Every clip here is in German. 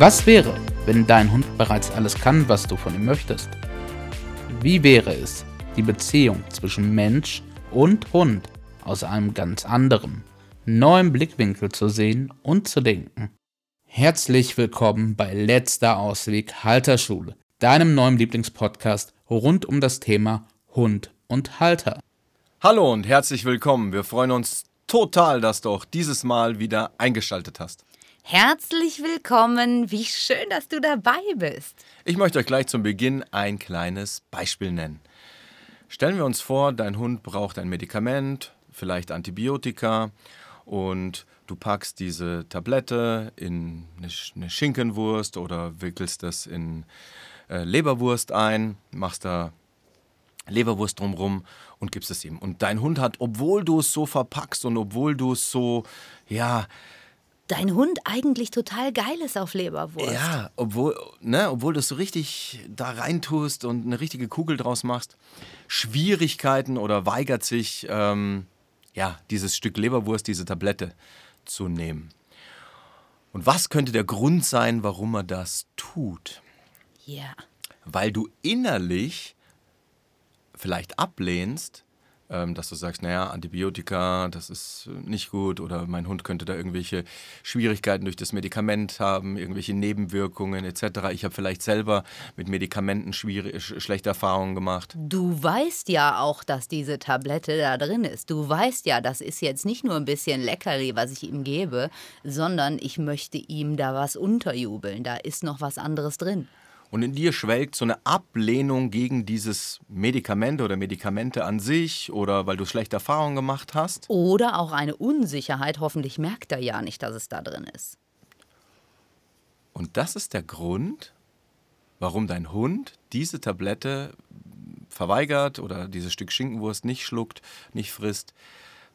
Was wäre, wenn dein Hund bereits alles kann, was du von ihm möchtest? Wie wäre es, die Beziehung zwischen Mensch und Hund aus einem ganz anderen, neuen Blickwinkel zu sehen und zu denken? Herzlich willkommen bei Letzter Ausweg Halterschule, deinem neuen Lieblingspodcast rund um das Thema Hund und Halter. Hallo und herzlich willkommen. Wir freuen uns total, dass du auch dieses Mal wieder eingeschaltet hast. Herzlich willkommen. Wie schön, dass du dabei bist. Ich möchte euch gleich zum Beginn ein kleines Beispiel nennen. Stellen wir uns vor, dein Hund braucht ein Medikament, vielleicht Antibiotika und du packst diese Tablette in eine Schinkenwurst oder wickelst das in äh, Leberwurst ein, machst da Leberwurst drumrum und gibst es ihm. Und dein Hund hat, obwohl du es so verpackst und obwohl du es so, ja, dein Hund eigentlich total geil ist auf Leberwurst. Ja, obwohl, ne, obwohl du es so richtig da reintust und eine richtige Kugel draus machst, Schwierigkeiten oder weigert sich, ähm, ja, dieses Stück Leberwurst, diese Tablette zu nehmen. Und was könnte der Grund sein, warum er das tut? Ja. Weil du innerlich vielleicht ablehnst, dass du sagst, naja, Antibiotika, das ist nicht gut oder mein Hund könnte da irgendwelche Schwierigkeiten durch das Medikament haben, irgendwelche Nebenwirkungen etc. Ich habe vielleicht selber mit Medikamenten schlechte Erfahrungen gemacht. Du weißt ja auch, dass diese Tablette da drin ist. Du weißt ja, das ist jetzt nicht nur ein bisschen Leckerli, was ich ihm gebe, sondern ich möchte ihm da was unterjubeln. Da ist noch was anderes drin und in dir schwelgt so eine Ablehnung gegen dieses Medikament oder Medikamente an sich oder weil du schlechte Erfahrungen gemacht hast. Oder auch eine Unsicherheit, hoffentlich merkt er ja nicht, dass es da drin ist. Und das ist der Grund, warum dein Hund diese Tablette verweigert oder dieses Stück Schinkenwurst nicht schluckt, nicht frisst,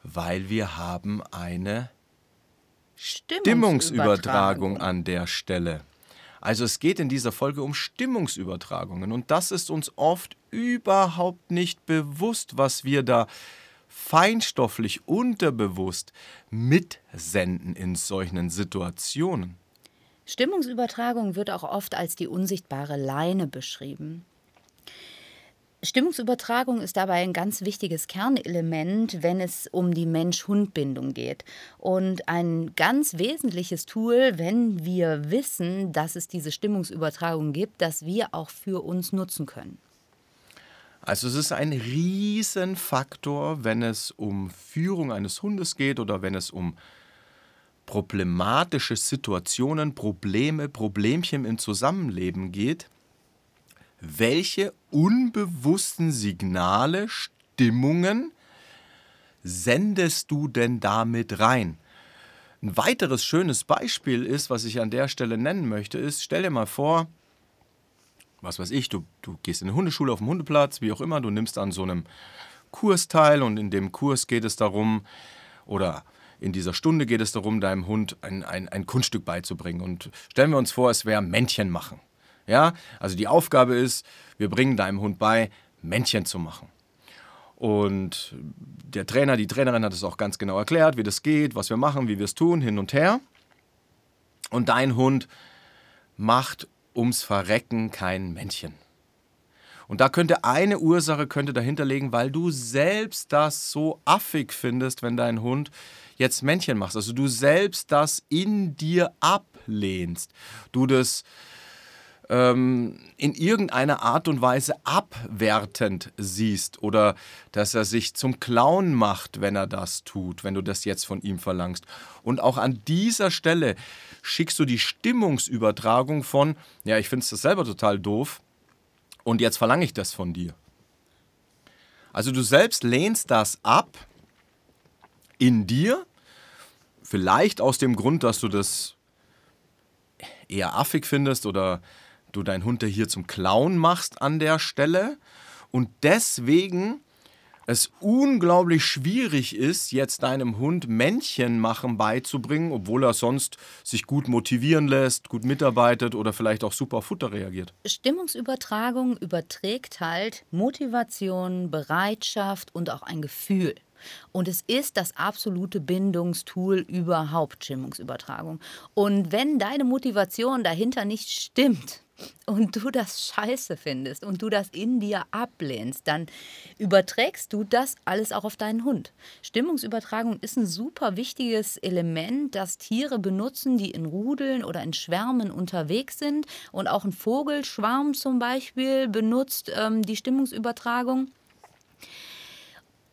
weil wir haben eine Stimmungsübertragung an der Stelle. Also es geht in dieser Folge um Stimmungsübertragungen und das ist uns oft überhaupt nicht bewusst, was wir da feinstofflich unterbewusst mitsenden in solchen Situationen. Stimmungsübertragung wird auch oft als die unsichtbare Leine beschrieben. Stimmungsübertragung ist dabei ein ganz wichtiges Kernelement, wenn es um die Mensch-Hund-Bindung geht. Und ein ganz wesentliches Tool, wenn wir wissen, dass es diese Stimmungsübertragung gibt, das wir auch für uns nutzen können. Also es ist ein Riesenfaktor, wenn es um Führung eines Hundes geht oder wenn es um problematische Situationen, Probleme, Problemchen im Zusammenleben geht welche unbewussten Signale, Stimmungen sendest du denn damit rein? Ein weiteres schönes Beispiel ist, was ich an der Stelle nennen möchte, ist, stell dir mal vor, was weiß ich, du, du gehst in eine Hundeschule auf dem Hundeplatz, wie auch immer, du nimmst an so einem Kurs teil und in dem Kurs geht es darum, oder in dieser Stunde geht es darum, deinem Hund ein, ein, ein Kunststück beizubringen. Und stellen wir uns vor, es wäre Männchen machen. Ja, also die Aufgabe ist, wir bringen deinem Hund bei, Männchen zu machen. Und der Trainer, die Trainerin hat es auch ganz genau erklärt, wie das geht, was wir machen, wie wir es tun, hin und her. Und dein Hund macht ums Verrecken kein Männchen. Und da könnte eine Ursache könnte dahinter liegen, weil du selbst das so affig findest, wenn dein Hund jetzt Männchen macht. Also du selbst das in dir ablehnst. Du das ähm, in irgendeiner Art und Weise abwertend siehst oder dass er sich zum Clown macht, wenn er das tut, wenn du das jetzt von ihm verlangst. Und auch an dieser Stelle schickst du die Stimmungsübertragung von, ja, ich finde es selber total doof und jetzt verlange ich das von dir. Also du selbst lehnst das ab in dir, vielleicht aus dem Grund, dass du das eher affig findest oder du deinen Hund hier zum Clown machst an der Stelle und deswegen es unglaublich schwierig ist, jetzt deinem Hund Männchen machen beizubringen, obwohl er sonst sich gut motivieren lässt, gut mitarbeitet oder vielleicht auch super auf Futter reagiert. Stimmungsübertragung überträgt halt Motivation, Bereitschaft und auch ein Gefühl. Und es ist das absolute Bindungstool überhaupt, Stimmungsübertragung. Und wenn deine Motivation dahinter nicht stimmt, und du das scheiße findest und du das in dir ablehnst, dann überträgst du das alles auch auf deinen Hund. Stimmungsübertragung ist ein super wichtiges Element, das Tiere benutzen, die in Rudeln oder in Schwärmen unterwegs sind. Und auch ein Vogelschwarm zum Beispiel benutzt ähm, die Stimmungsübertragung.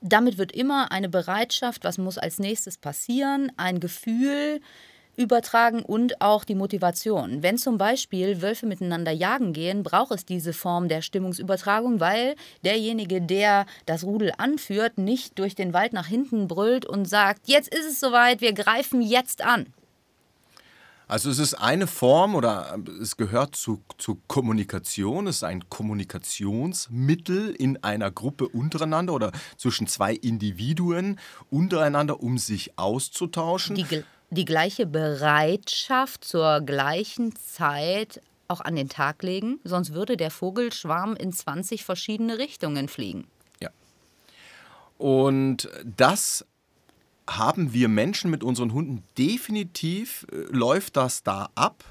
Damit wird immer eine Bereitschaft, was muss als nächstes passieren, ein Gefühl, übertragen und auch die Motivation. Wenn zum Beispiel Wölfe miteinander jagen gehen, braucht es diese Form der Stimmungsübertragung, weil derjenige, der das Rudel anführt, nicht durch den Wald nach hinten brüllt und sagt, jetzt ist es soweit, wir greifen jetzt an. Also es ist eine Form oder es gehört zu, zu Kommunikation, es ist ein Kommunikationsmittel in einer Gruppe untereinander oder zwischen zwei Individuen untereinander, um sich auszutauschen. Die, die gleiche Bereitschaft zur gleichen Zeit auch an den Tag legen, sonst würde der Vogelschwarm in 20 verschiedene Richtungen fliegen. Ja. Und das haben wir Menschen mit unseren Hunden definitiv, äh, läuft das da ab.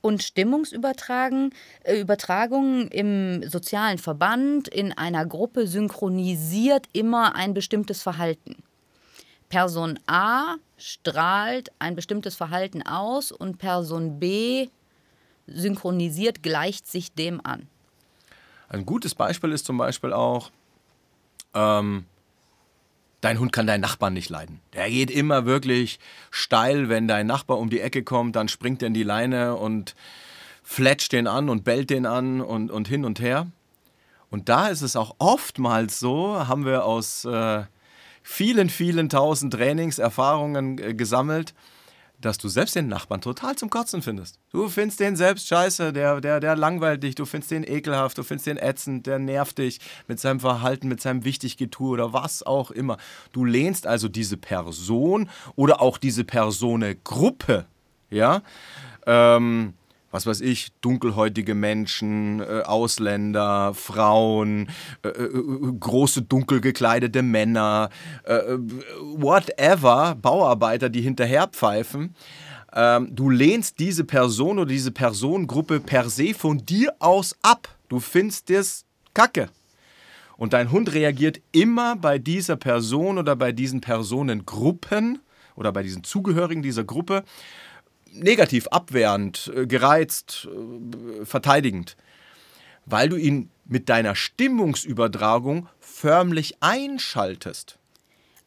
Und Stimmungsübertragung äh, Übertragung im sozialen Verband in einer Gruppe synchronisiert immer ein bestimmtes Verhalten. Person A strahlt ein bestimmtes Verhalten aus und Person B synchronisiert, gleicht sich dem an. Ein gutes Beispiel ist zum Beispiel auch, ähm, dein Hund kann deinen Nachbarn nicht leiden. Der geht immer wirklich steil, wenn dein Nachbar um die Ecke kommt, dann springt er in die Leine und fletscht den an und bellt den an und, und hin und her. Und da ist es auch oftmals so, haben wir aus äh, vielen, vielen tausend Trainingserfahrungen äh, gesammelt, dass du selbst den Nachbarn total zum Kotzen findest. Du findest den selbst scheiße, der, der, der langweilt dich, du findest den ekelhaft, du findest den ätzend, der nervt dich mit seinem Verhalten, mit seinem Wichtiggetue oder was auch immer. Du lehnst also diese Person oder auch diese Personengruppe, ja, ähm, was weiß ich, dunkelhäutige Menschen, äh, Ausländer, Frauen, äh, äh, große dunkel gekleidete Männer, äh, äh, whatever, Bauarbeiter, die hinterherpfeifen. Ähm, du lehnst diese Person oder diese Personengruppe per se von dir aus ab. Du findest es kacke. Und dein Hund reagiert immer bei dieser Person oder bei diesen Personengruppen oder bei diesen Zugehörigen dieser Gruppe negativ, abwehrend, äh, gereizt, äh, verteidigend, weil du ihn mit deiner Stimmungsübertragung förmlich einschaltest.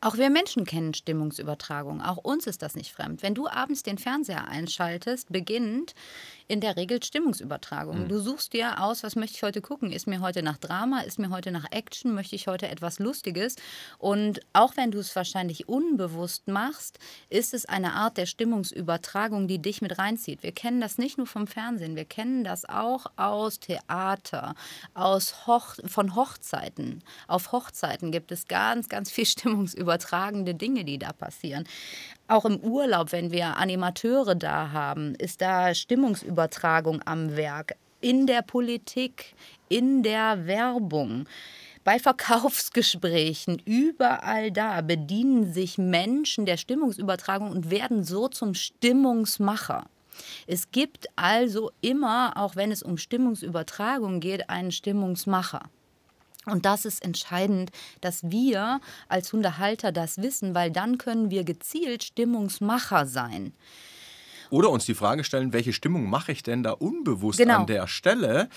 Auch wir Menschen kennen Stimmungsübertragung. Auch uns ist das nicht fremd. Wenn du abends den Fernseher einschaltest, beginnt in der Regel Stimmungsübertragung. Mhm. Du suchst dir aus, was möchte ich heute gucken? Ist mir heute nach Drama? Ist mir heute nach Action? Möchte ich heute etwas Lustiges? Und auch wenn du es wahrscheinlich unbewusst machst, ist es eine Art der Stimmungsübertragung, die dich mit reinzieht. Wir kennen das nicht nur vom Fernsehen, wir kennen das auch aus Theater, aus Hoch von Hochzeiten. Auf Hochzeiten gibt es ganz, ganz viel stimmungsübertragende Dinge, die da passieren. Auch im Urlaub, wenn wir Animateure da haben, ist da Stimmungsübertragung am Werk. In der Politik, in der Werbung bei Verkaufsgesprächen, überall da bedienen sich Menschen der Stimmungsübertragung und werden so zum Stimmungsmacher. Es gibt also immer, auch wenn es um Stimmungsübertragung geht, einen Stimmungsmacher. Und das ist entscheidend, dass wir als Hundehalter das wissen, weil dann können wir gezielt Stimmungsmacher sein. Oder uns die Frage stellen, welche Stimmung mache ich denn da unbewusst genau. an der Stelle?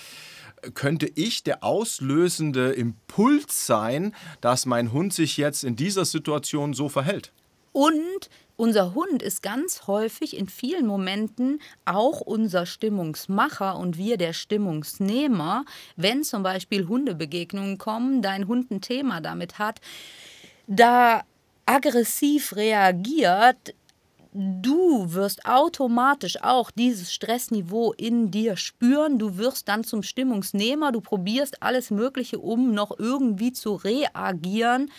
Könnte ich der auslösende Impuls sein, dass mein Hund sich jetzt in dieser Situation so verhält? Und unser Hund ist ganz häufig in vielen Momenten auch unser Stimmungsmacher und wir der Stimmungsnehmer. Wenn zum Beispiel Hundebegegnungen kommen, dein Hund ein Thema damit hat, da aggressiv reagiert, du wirst automatisch auch dieses Stressniveau in dir spüren. Du wirst dann zum Stimmungsnehmer. Du probierst alles Mögliche, um noch irgendwie zu reagieren.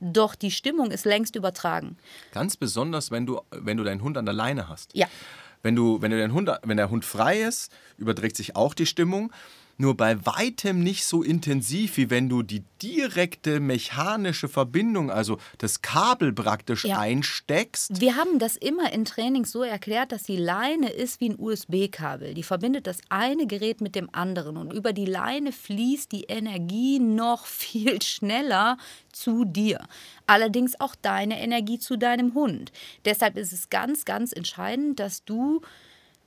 Doch die Stimmung ist längst übertragen. Ganz besonders, wenn du, wenn du deinen Hund an der Leine hast. Ja. Wenn, du, wenn, du den Hund, wenn der Hund frei ist, überträgt sich auch die Stimmung. Nur bei weitem nicht so intensiv, wie wenn du die direkte mechanische Verbindung, also das Kabel praktisch Ja. einsteckst. Wir haben das immer in Trainings so erklärt, dass die Leine ist wie ein USB-Kabel. Die verbindet das eine Gerät mit dem anderen und über die Leine fließt die Energie noch viel schneller zu dir. Allerdings auch deine Energie zu deinem Hund. Deshalb ist es ganz, ganz entscheidend, dass du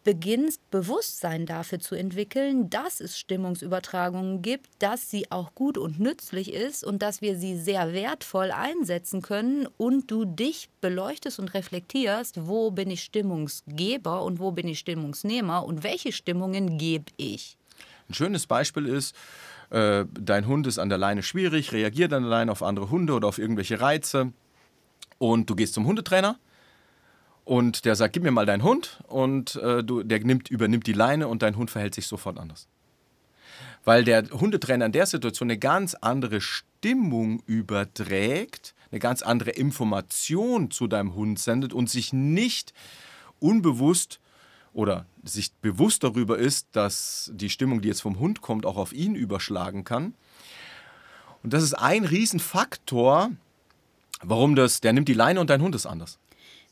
beginnst, Bewusstsein dafür zu entwickeln, dass es Stimmungsübertragungen gibt, dass sie auch gut und nützlich ist und dass wir sie sehr wertvoll einsetzen können und du dich beleuchtest und reflektierst, wo bin ich Stimmungsgeber und wo bin ich Stimmungsnehmer und welche Stimmungen gebe ich. Ein schönes Beispiel ist, äh, dein Hund ist an der Leine schwierig, reagiert an der Leine auf andere Hunde oder auf irgendwelche Reize und du gehst zum Hundetrainer und der sagt, gib mir mal deinen Hund und äh, du, der nimmt, übernimmt die Leine und dein Hund verhält sich sofort anders. Weil der Hundetrainer in der Situation eine ganz andere Stimmung überträgt, eine ganz andere Information zu deinem Hund sendet und sich nicht unbewusst oder sich bewusst darüber ist, dass die Stimmung, die jetzt vom Hund kommt, auch auf ihn überschlagen kann. Und das ist ein Riesenfaktor, warum das, der nimmt die Leine und dein Hund ist anders.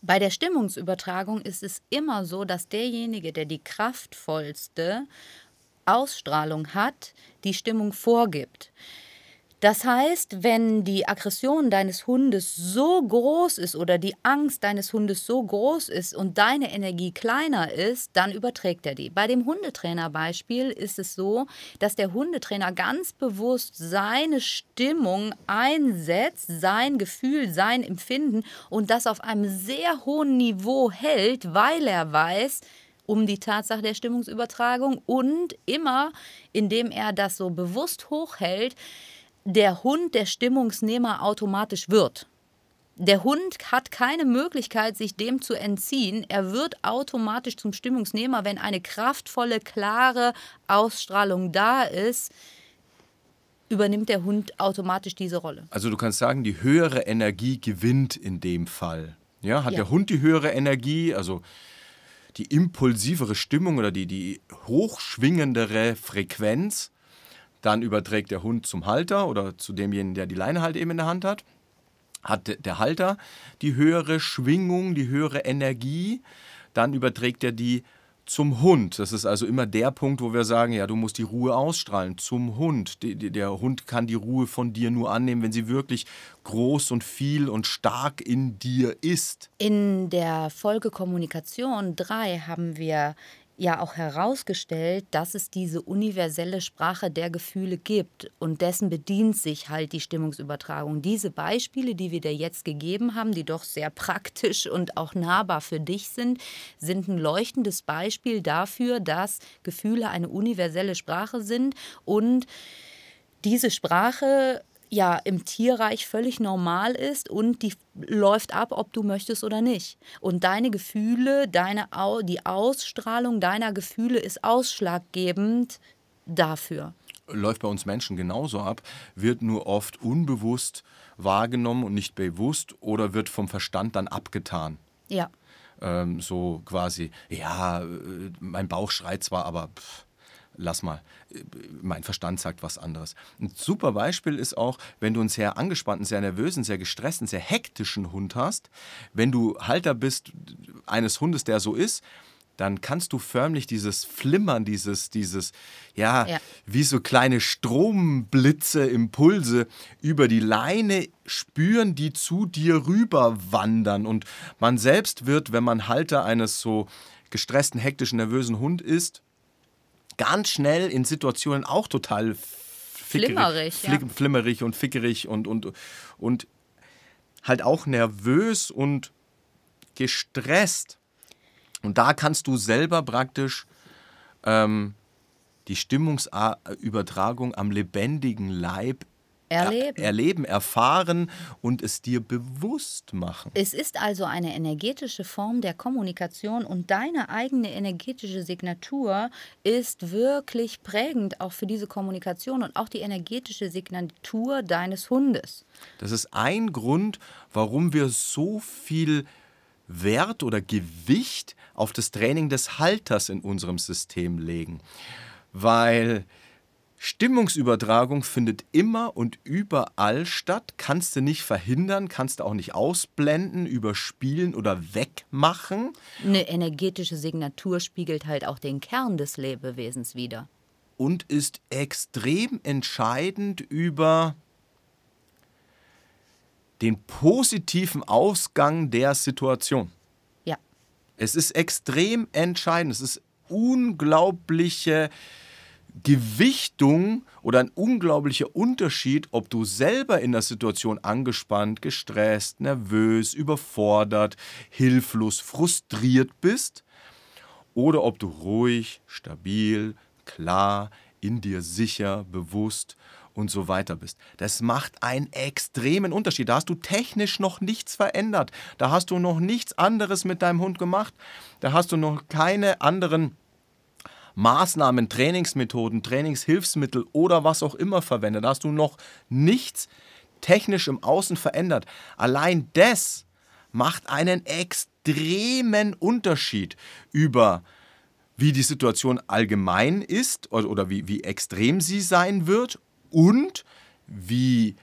Bei der Stimmungsübertragung ist es immer so, dass derjenige, der die kraftvollste Ausstrahlung hat, die Stimmung vorgibt. Das heißt, wenn die Aggression deines Hundes so groß ist oder die Angst deines Hundes so groß ist und deine Energie kleiner ist, dann überträgt er die. Bei dem Hundetrainerbeispiel ist es so, dass der Hundetrainer ganz bewusst seine Stimmung einsetzt, sein Gefühl, sein Empfinden und das auf einem sehr hohen Niveau hält, weil er weiß, um die Tatsache der Stimmungsübertragung und immer, indem er das so bewusst hochhält, der Hund der Stimmungsnehmer automatisch wird. Der Hund hat keine Möglichkeit, sich dem zu entziehen. Er wird automatisch zum Stimmungsnehmer, wenn eine kraftvolle, klare Ausstrahlung da ist, übernimmt der Hund automatisch diese Rolle. Also du kannst sagen, die höhere Energie gewinnt in dem Fall. Ja, hat Ja. der Hund die höhere Energie, also die impulsivere Stimmung oder die, die hochschwingendere Frequenz, dann überträgt der Hund zum Halter oder zu demjenigen, der die Leine halt eben in der Hand hat. Hat de- der Halter die höhere Schwingung, die höhere Energie, dann überträgt er die zum Hund. Das ist also immer der Punkt, wo wir sagen, ja, du musst die Ruhe ausstrahlen zum Hund. Der Hund kann die Ruhe von dir nur annehmen, wenn sie wirklich groß und viel und stark in dir ist. In der Folge Kommunikation 3 haben wir ja auch herausgestellt, dass es diese universelle Sprache der Gefühle gibt und dessen bedient sich halt die Stimmungsübertragung. Diese Beispiele, die wir dir jetzt gegeben haben, die doch sehr praktisch und auch nahbar für dich sind, sind ein leuchtendes Beispiel dafür, dass Gefühle eine universelle Sprache sind und diese Sprache ja im Tierreich völlig normal ist und die läuft ab, ob du möchtest oder nicht. Und deine Gefühle, deine Au die Ausstrahlung deiner Gefühle ist ausschlaggebend dafür. Läuft bei uns Menschen genauso ab, wird nur oft unbewusst wahrgenommen und nicht bewusst oder wird vom Verstand dann abgetan. Ja. ähm, so quasi, ja, äh, mein Bauch schreit zwar, aber pff, lass mal, äh, mein Verstand sagt was anderes. Ein super Beispiel ist auch, wenn du einen sehr angespannten, sehr nervösen, sehr gestressten, sehr hektischen Hund hast, wenn du Halter bist eines Hundes, der so ist, dann kannst du förmlich dieses Flimmern, dieses, dieses, ja, Ja. wie so kleine Stromblitze, Impulse über die Leine spüren, die zu dir rüber wandern. Und man selbst wird, wenn man Halter eines so gestressten, hektischen, nervösen Hund ist, ganz schnell in Situationen auch total fickerig, Flimmerig, ja. flick- flimmerig und fickerig und, und, und halt auch nervös und gestresst. Und da kannst du selber praktisch ähm, die Stimmungsübertragung am lebendigen Leib Erleben. Er, erleben, erfahren und es dir bewusst machen. Es ist also eine energetische Form der Kommunikation und deine eigene energetische Signatur ist wirklich prägend auch für diese Kommunikation und auch die energetische Signatur deines Hundes. Das ist ein Grund, warum wir so viel Wert oder Gewicht auf das Training des Halters in unserem System legen. Weil Stimmungsübertragung findet immer und überall statt, kannst du nicht verhindern, kannst du auch nicht ausblenden, überspielen oder wegmachen. Eine energetische Signatur spiegelt halt auch den Kern des Lebewesens wider. Und ist extrem entscheidend über den positiven Ausgang der Situation. Ja. Es ist extrem entscheidend. Es ist unglaubliche Gewichtung oder ein unglaublicher Unterschied, ob du selber in der Situation angespannt, gestresst, nervös, überfordert, hilflos, frustriert bist oder ob du ruhig, stabil, klar, in dir sicher, bewusst und so weiter bist. Das macht einen extremen Unterschied. Da hast du technisch noch nichts verändert. Da hast du noch nichts anderes mit deinem Hund gemacht. Da hast du noch keine anderen Maßnahmen, Trainingsmethoden, Trainingshilfsmittel oder was auch immer verwendet. Da hast du noch nichts technisch im Außen verändert. Allein das macht einen extremen Unterschied über wie die Situation allgemein ist oder, wie, wie extrem sie sein wird und wie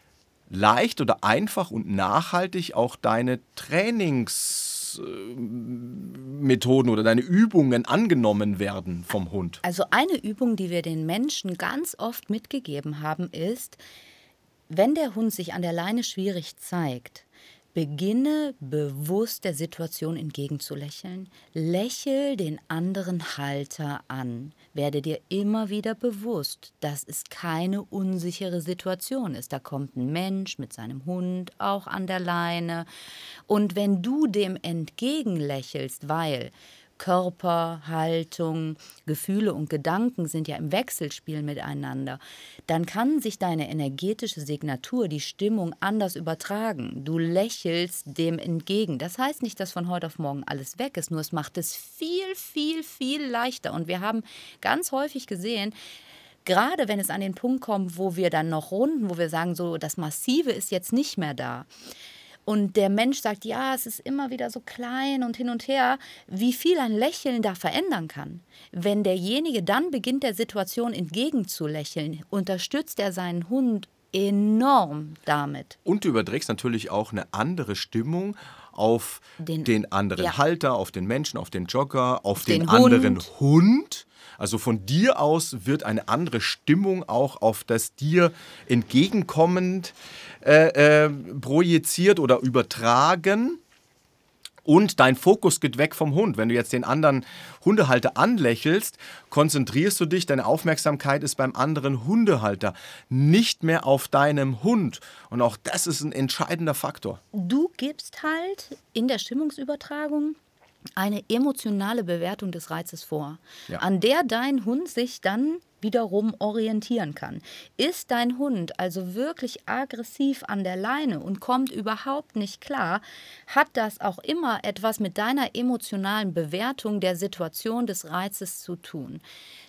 leicht oder einfach und nachhaltig auch deine Trainingsmethoden oder deine Übungen angenommen werden vom Hund. Also eine Übung, die wir den Menschen ganz oft mitgegeben haben, ist, wenn der Hund sich an der Leine schwierig zeigt, Beginne bewusst der Situation entgegenzulächeln. Lächel den anderen Halter an. Werde dir immer wieder bewusst, dass es keine unsichere Situation ist. Da kommt ein Mensch mit seinem Hund auch an der Leine. Und wenn du dem entgegenlächelst, weil Körper, Haltung, Gefühle und Gedanken sind ja im Wechselspiel miteinander, dann kann sich deine energetische Signatur, die Stimmung anders übertragen. Du lächelst dem entgegen. Das heißt nicht, dass von heute auf morgen alles weg ist, nur es macht es viel, viel, viel leichter. Und wir haben ganz häufig gesehen, gerade wenn es an den Punkt kommt, wo wir dann noch runden, wo wir sagen, so das Massive ist jetzt nicht mehr da und der Mensch sagt, ja, es ist immer wieder so klein und hin und her, wie viel ein Lächeln da verändern kann. Wenn derjenige dann beginnt, der Situation entgegenzulächeln, unterstützt er seinen Hund enorm damit. Und du überträgst natürlich auch eine andere Stimmung auf den, den anderen ja. Halter, auf den Menschen, auf den Jogger, auf den, den anderen Hund. Hund. Also von dir aus wird eine andere Stimmung auch auf das dir entgegenkommend äh, äh, projiziert oder übertragen. Und dein Fokus geht weg vom Hund. Wenn du jetzt den anderen Hundehalter anlächelst, konzentrierst du dich, deine Aufmerksamkeit ist beim anderen Hundehalter, nicht mehr auf deinem Hund. Und auch das ist ein entscheidender Faktor. Du gibst halt in der Stimmungsübertragung eine emotionale Bewertung des Reizes vor, ja. an der dein Hund sich dann wiederum orientieren kann. Ist dein Hund also wirklich aggressiv an der Leine und kommt überhaupt nicht klar, hat das auch immer etwas mit deiner emotionalen Bewertung der Situation des Reizes zu tun.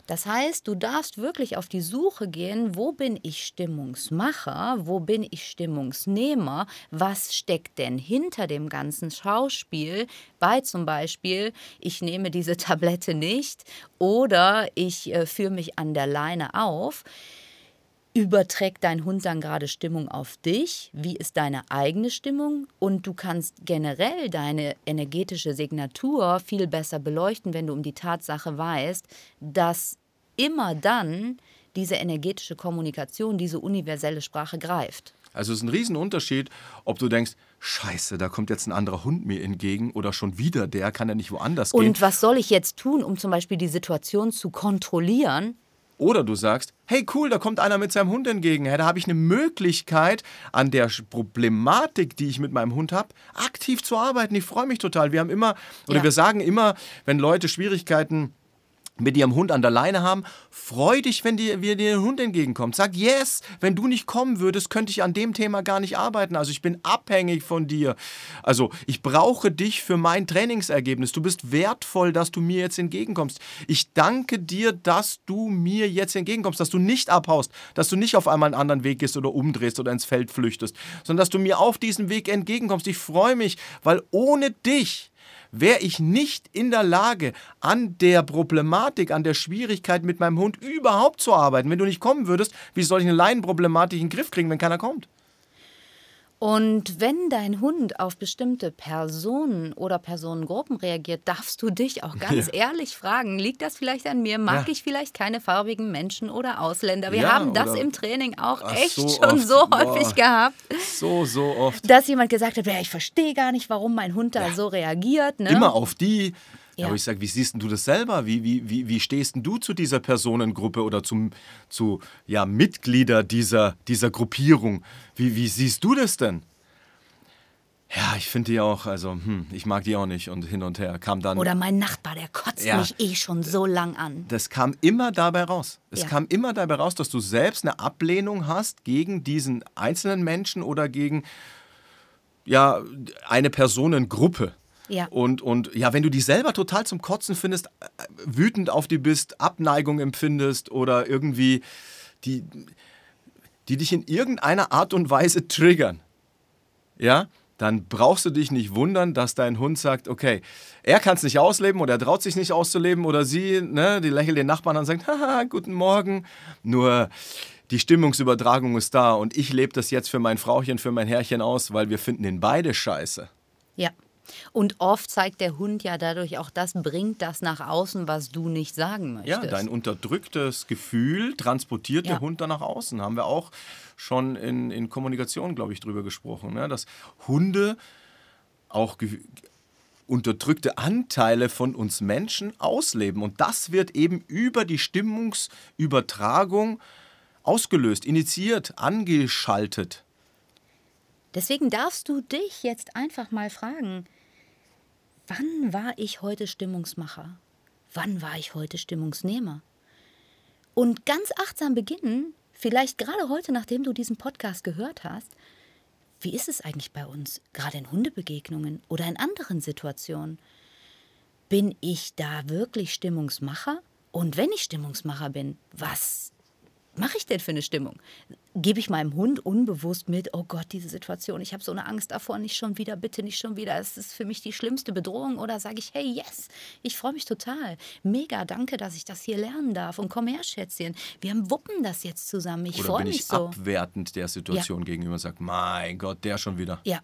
Das heißt, du darfst wirklich auf die Suche gehen, wo bin ich Stimmungsmacher, wo bin ich Stimmungsnehmer, was steckt denn hinter dem ganzen Schauspiel bei zum Beispiel, ich nehme diese Tablette nicht oder ich äh, führe mich an der Leine auf. Überträgt dein Hund dann gerade Stimmung auf dich? Wie ist deine eigene Stimmung? Und du kannst generell deine energetische Signatur viel besser beleuchten, wenn du um die Tatsache weißt, dass immer dann diese energetische Kommunikation, diese universelle Sprache greift. Also es ist ein Riesenunterschied, ob du denkst, scheiße, da kommt jetzt ein anderer Hund mir entgegen oder schon wieder der, kann ja nicht woanders gehen. Und was soll ich jetzt tun, um zum Beispiel die Situation zu kontrollieren? Oder du sagst, hey cool, da kommt einer mit seinem Hund entgegen. Da habe ich eine Möglichkeit, an der Problematik, die ich mit meinem Hund habe, aktiv zu arbeiten. Ich freue mich total. Wir haben immer, oder ja. wir sagen immer, wenn Leute Schwierigkeiten haben, mit ihrem Hund an der Leine haben, freu dich, wenn dir, dir der Hund entgegenkommt. Sag yes, wenn du nicht kommen würdest, könnte ich an dem Thema gar nicht arbeiten. Also ich bin abhängig von dir. Also ich brauche dich für mein Trainingsergebnis. Du bist wertvoll, dass du mir jetzt entgegenkommst. Ich danke dir, dass du mir jetzt entgegenkommst, dass du nicht abhaust, dass du nicht auf einmal einen anderen Weg gehst oder umdrehst oder ins Feld flüchtest, sondern dass du mir auf diesem Weg entgegenkommst. Ich freue mich, weil ohne dich wäre ich nicht in der Lage, an der Problematik, an der Schwierigkeit mit meinem Hund überhaupt zu arbeiten. Wenn du nicht kommen würdest, wie soll ich eine Leinenproblematik in den Griff kriegen, wenn keiner kommt? Und wenn dein Hund auf bestimmte Personen oder Personengruppen reagiert, darfst du dich auch ganz ja. ehrlich fragen, liegt das vielleicht an mir? Mag ja. ich vielleicht keine farbigen Menschen oder Ausländer? Wir ja, haben das im Training auch Ach, echt so schon oft. so häufig Boah. gehabt. So, so oft. Dass jemand gesagt hat, ich verstehe gar nicht, warum mein Hund da so reagiert. Ne? Immer auf die. Ja. Aber ich sage, wie siehst du das selber? Wie, wie, wie, wie stehst du zu dieser Personengruppe oder zum, zu ja, Mitglieder dieser, dieser Gruppierung? Wie, wie siehst du das denn? Ja, ich finde die auch, also hm, ich mag die auch nicht und hin und her kam dann. Oder mein Nachbar, der kotzt ja, mich eh schon so lang an. Das kam immer dabei raus. Es ja. kam immer dabei raus, dass du selbst eine Ablehnung hast gegen diesen einzelnen Menschen oder gegen ja eine Personengruppe. Ja. Und, und ja, wenn du die selber total zum Kotzen findest, äh, wütend auf die bist, Abneigung empfindest oder irgendwie die, die dich in irgendeiner Art und Weise triggern, ja, dann brauchst du dich nicht wundern, dass dein Hund sagt, okay, er kann es nicht ausleben oder er traut sich nicht auszuleben oder sie, ne, die lächelt den Nachbarn an und sagt, haha, guten Morgen. Nur die Stimmungsübertragung ist da und ich lebe das jetzt für mein Frauchen, für mein Herrchen aus, weil wir finden ihn beide scheiße. Ja. Und oft zeigt der Hund ja dadurch auch das, bringt das nach außen, was du nicht sagen möchtest. Ja, dein unterdrücktes Gefühl transportiert ja. der Hund dann nach außen. Haben wir auch schon in, in Kommunikation, glaube ich, drüber gesprochen, ne? dass Hunde auch unterdrückte Anteile von uns Menschen ausleben. Und das wird eben über die Stimmungsübertragung ausgelöst, initiiert, angeschaltet. Deswegen darfst du dich jetzt einfach mal fragen, wann war ich heute Stimmungsmacher? Wann war ich heute Stimmungsnehmer? Und ganz achtsam beginnen, vielleicht gerade heute, nachdem du diesen Podcast gehört hast, wie ist es eigentlich bei uns, gerade in Hundebegegnungen oder in anderen Situationen? Bin ich da wirklich Stimmungsmacher? Und wenn ich Stimmungsmacher bin, was mache ich denn für eine Stimmung? Gebe ich meinem Hund unbewusst mit, oh Gott, diese Situation, ich habe so eine Angst davor, nicht schon wieder, bitte nicht schon wieder, es ist für mich die schlimmste Bedrohung? Oder sage ich, hey, yes, ich freue mich total, mega, danke, dass ich das hier lernen darf und komm her, Schätzchen, wir haben wuppen das jetzt zusammen, ich freue mich so. Ich abwertend der Situation ja. gegenüber, sage, mein Gott, der schon wieder. Ja,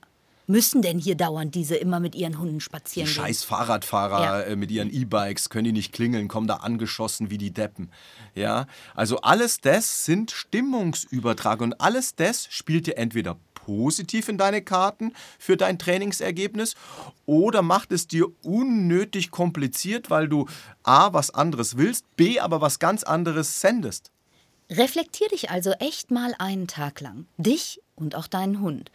müssen denn hier dauernd diese immer mit ihren Hunden spazieren die gehen? Scheiß Fahrradfahrer ja. äh, mit ihren E-Bikes, können die nicht klingeln, kommen da angeschossen wie die Deppen. Ja, also alles das sind Stimmungsübertragungen und alles das spielt dir entweder positiv in deine Karten für dein Trainingsergebnis oder macht es dir unnötig kompliziert, weil du A, was anderes willst, B, aber was ganz anderes sendest. Reflektier dich also echt mal einen Tag lang. Dich und auch deinen Hund.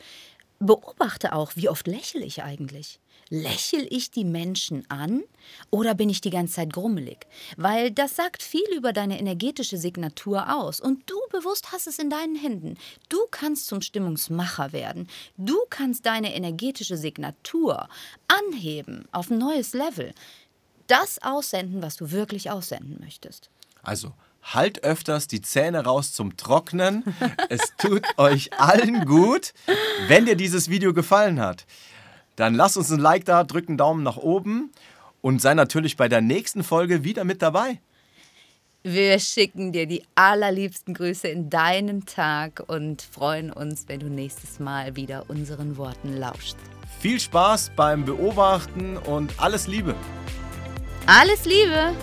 Beobachte auch, wie oft lächle ich eigentlich. Lächel ich die Menschen an oder bin ich die ganze Zeit grummelig? Weil das sagt viel über deine energetische Signatur aus und du bewusst hast es in deinen Händen. Du kannst zum Stimmungsmacher werden. Du kannst deine energetische Signatur anheben auf ein neues Level. Das aussenden, was du wirklich aussenden möchtest. Also halt öfters die Zähne raus zum Trocknen. Es tut euch allen gut. Wenn dir dieses Video gefallen hat, dann lass uns ein Like da, drück einen Daumen nach oben und sei natürlich bei der nächsten Folge wieder mit dabei. Wir schicken dir die allerliebsten Grüße in deinen Tag und freuen uns, wenn du nächstes Mal wieder unseren Worten lauschst. Viel Spaß beim Beobachten und alles Liebe. Alles Liebe!